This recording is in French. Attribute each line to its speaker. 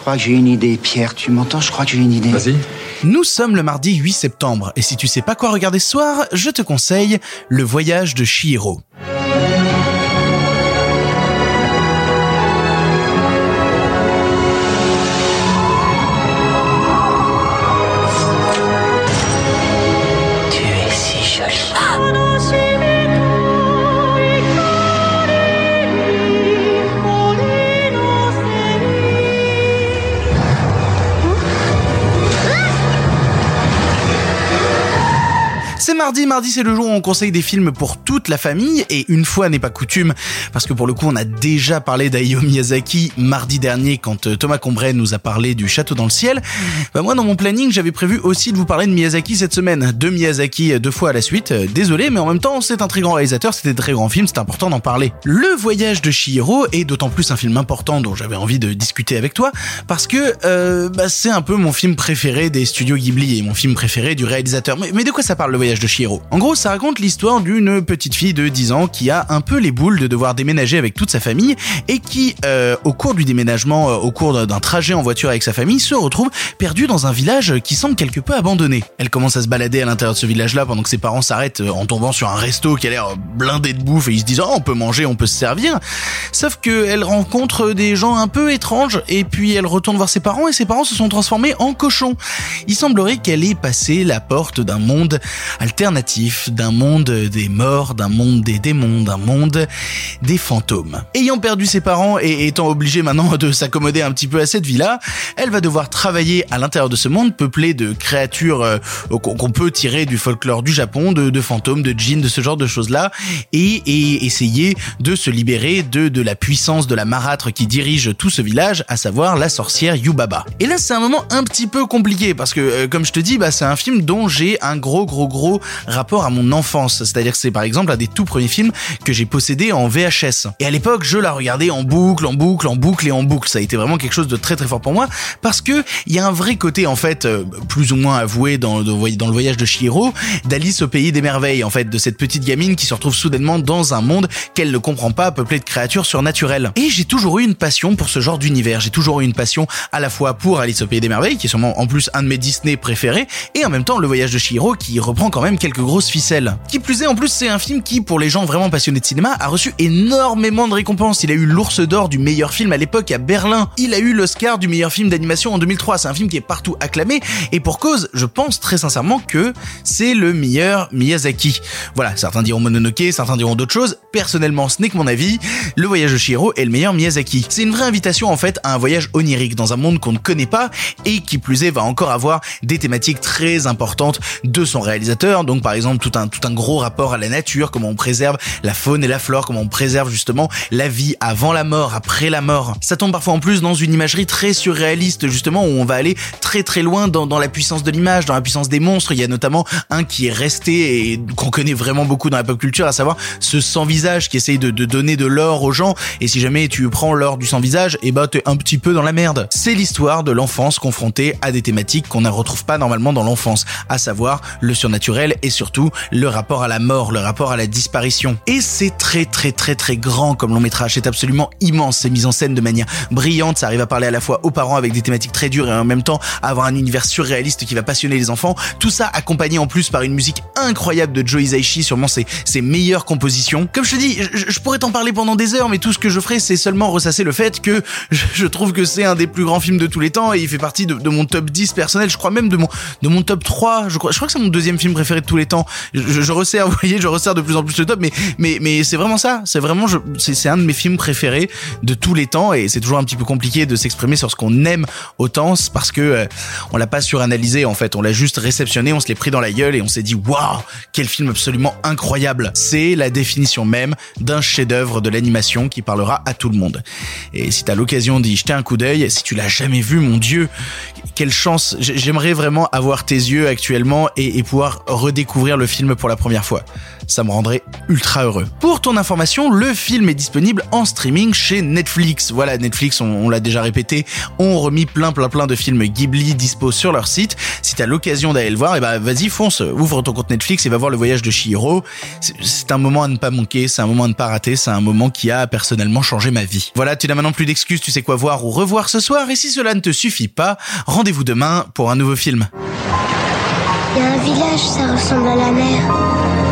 Speaker 1: crois que j'ai une idée, Pierre. Tu m'entends? Je crois que j'ai une idée.
Speaker 2: Vas-y.
Speaker 3: Nous sommes le mardi 8 septembre, et si tu sais pas quoi regarder ce soir, je te conseille Le Voyage de Chihiro. Mardi, mardi c'est le jour où on conseille des films pour toute la famille, et une fois n'est pas coutume, parce que pour le coup on a déjà parlé d'Hayao Miyazaki mardi dernier quand euh, Thomas Combray nous a parlé du Château dans le ciel. Bah moi dans mon planning j'avais prévu aussi de vous parler de Miyazaki cette semaine, de Miyazaki euh, deux fois à la suite, Euh, désolé mais en même temps c'est un très grand réalisateur, c'était un très grand film, c'est important d'en parler. Le voyage de Chihiro est d'autant plus un film important dont j'avais envie de discuter avec toi, parce que euh, bah, c'est un peu mon film préféré des studios Ghibli et mon film préféré du réalisateur. Mais, mais de quoi ça parle le voyage de En gros, ça raconte l'histoire d'une petite fille de 10 ans qui a un peu les boules de devoir déménager avec toute sa famille et qui, euh, au cours du déménagement, euh, au cours d'un trajet en voiture avec sa famille, se retrouve perdue dans un village qui semble quelque peu abandonné. Elle commence à se balader à l'intérieur de ce village-là pendant que ses parents s'arrêtent euh, en tombant sur un resto qui a l'air blindé de bouffe et ils se disent oh on peut manger, on peut se servir. Sauf que elle rencontre des gens un peu étranges et puis elle retourne voir ses parents et ses parents se sont transformés en cochons. Il semblerait qu'elle ait passé la porte d'un monde alternatif, d'un monde des morts, d'un monde des démons, d'un monde des fantômes. Ayant perdu ses parents et étant obligée maintenant de s'accommoder un petit peu à cette vie-là, elle va devoir travailler à l'intérieur de ce monde peuplé de créatures euh, qu'on peut tirer du folklore du Japon, de, fantômes, de djinns, de ce genre de choses-là, et, essayer de se libérer de, de la puissance de la marâtre qui dirige tout ce village, à savoir la sorcière Yubaba. Et là, c'est un moment un petit peu compliqué parce que, euh, comme je te dis, bah, c'est un film dont j'ai un gros, gros, gros rapport à mon enfance. C'est-à-dire que c'est par exemple un des tout premiers films que j'ai possédé en VHS. Et à l'époque, je la regardais en boucle, en boucle, en boucle et en boucle. Ça a été vraiment quelque chose de très, très fort pour moi parce que il y a un vrai côté en fait, euh, plus ou moins avoué dans, le voyage de Chihiro, d'Alice au pays des merveilles en fait, de cette petite gamine qui se retrouve soudainement dans un monde qu'elle ne comprend pas, peuplé de créatures surnaturelles. Et j'ai toujours eu une passion pour ce genre d'univers. J'ai toujours eu une passion à la fois pour Alice au pays des merveilles, qui est sûrement en plus un de mes Disney préférés, et en même temps le voyage de Chihiro qui reprend quand même quelques grosses ficelles. Qui plus est, en plus c'est un film qui, pour les gens vraiment passionnés de cinéma, a reçu énormément de récompenses. Il a eu l'ours d'or du meilleur film à l'époque à Berlin. Il a eu l'Oscar du meilleur film d'animation en 2003. C'est un film qui est partout acclamé, et pour cause, je pense très sincèrement que c'est le meilleur Miyazaki. Voilà, certains diront Mononoke, certains diront d'autres choses. Personnellement, ce n'est que mon avis. Le voyage de Chihiro est le meilleur Miyazaki. C'est une vraie invitation en fait à un voyage onirique dans un monde qu'on ne connaît pas et qui plus est va encore avoir des thématiques très importantes de son réalisateur. Donc par exemple tout un tout un gros rapport à la nature, comment on préserve la faune et la flore, comment on préserve justement la vie avant la mort, après la mort. Ça tombe parfois en plus dans une imagerie très surréaliste justement où on va aller très très loin dans, dans la puissance de l'image, dans la puissance des monstres. Il y a notamment un qui est resté et qu'on connaît vraiment beaucoup dans la pop culture, à savoir ce sans visage qui essaye de, de donner de l'or aux gens. Et si jamais tu prends l'or du sans visage, et bah t'es un petit peu dans la merde. C'est l'histoire de l'enfance confrontée à des thématiques qu'on ne retrouve pas normalement dans l'enfance, à savoir le surnaturel et surtout le rapport à la mort, le rapport à la disparition. Et c'est très très très très grand comme long métrage, c'est absolument immense, c'est mis en scène de manière brillante, ça arrive à parler à la fois aux parents avec des thématiques très dures et en même temps avoir un univers surréaliste qui va passionner les enfants. Tout ça accompagné en plus par une musique incroyable de Joe Hisaishi, sûrement ses, ses meilleures compositions. Comme je te dis, je, pourrais t'en parler pendant des heures, mais tout ce que je ferai, c'est seulement ressasser le fait que je trouve que c'est un des plus grands films de tous les temps et il fait partie de, de, mon top 10 personnel, je crois même de mon, de mon top 3, je crois, je crois que c'est mon deuxième film préféré de tous les temps. Je, resserre, vous voyez, je resserre de plus en plus le top, mais, mais, mais c'est vraiment ça, c'est vraiment, c'est un de mes films préférés de tous les temps et c'est toujours un petit peu compliqué de s'exprimer sur ce qu'on aime autant parce que euh, on l'a pas suranalysé en fait, on l'a juste réceptionné, on se l'est pris dans la gueule et on s'est dit waouh, quel film absolument incroyable. C'est la définition même d'un chef-d'œuvre de l'animation qui parlera à tout le monde. Et si t'as l'occasion d'y jeter un coup d'œil, si tu l'as jamais vu, mon dieu, quelle chance. J'aimerais vraiment avoir tes yeux actuellement et pouvoir redécouvrir le film pour la première fois. Ça me rendrait ultra heureux. Pour ton information, le film est disponible en streaming chez Netflix. Voilà, Netflix, on, l'a déjà répété, ont remis plein plein plein de films Ghibli dispo sur leur site. Si t'as l'occasion d'aller le voir, et eh ben vas-y fonce, ouvre ton compte Netflix et va voir le voyage de Shihiro. C'est un moment à ne pas manquer, c'est un moment à ne pas rater, c'est un moment qui a personnellement changé ma vie. Voilà, tu n'as maintenant plus d'excuses, tu sais quoi voir ou revoir ce soir et si cela ne te suffit pas, rendez-vous demain pour un nouveau film.
Speaker 2: Il y a un village, ça ressemble à la mer.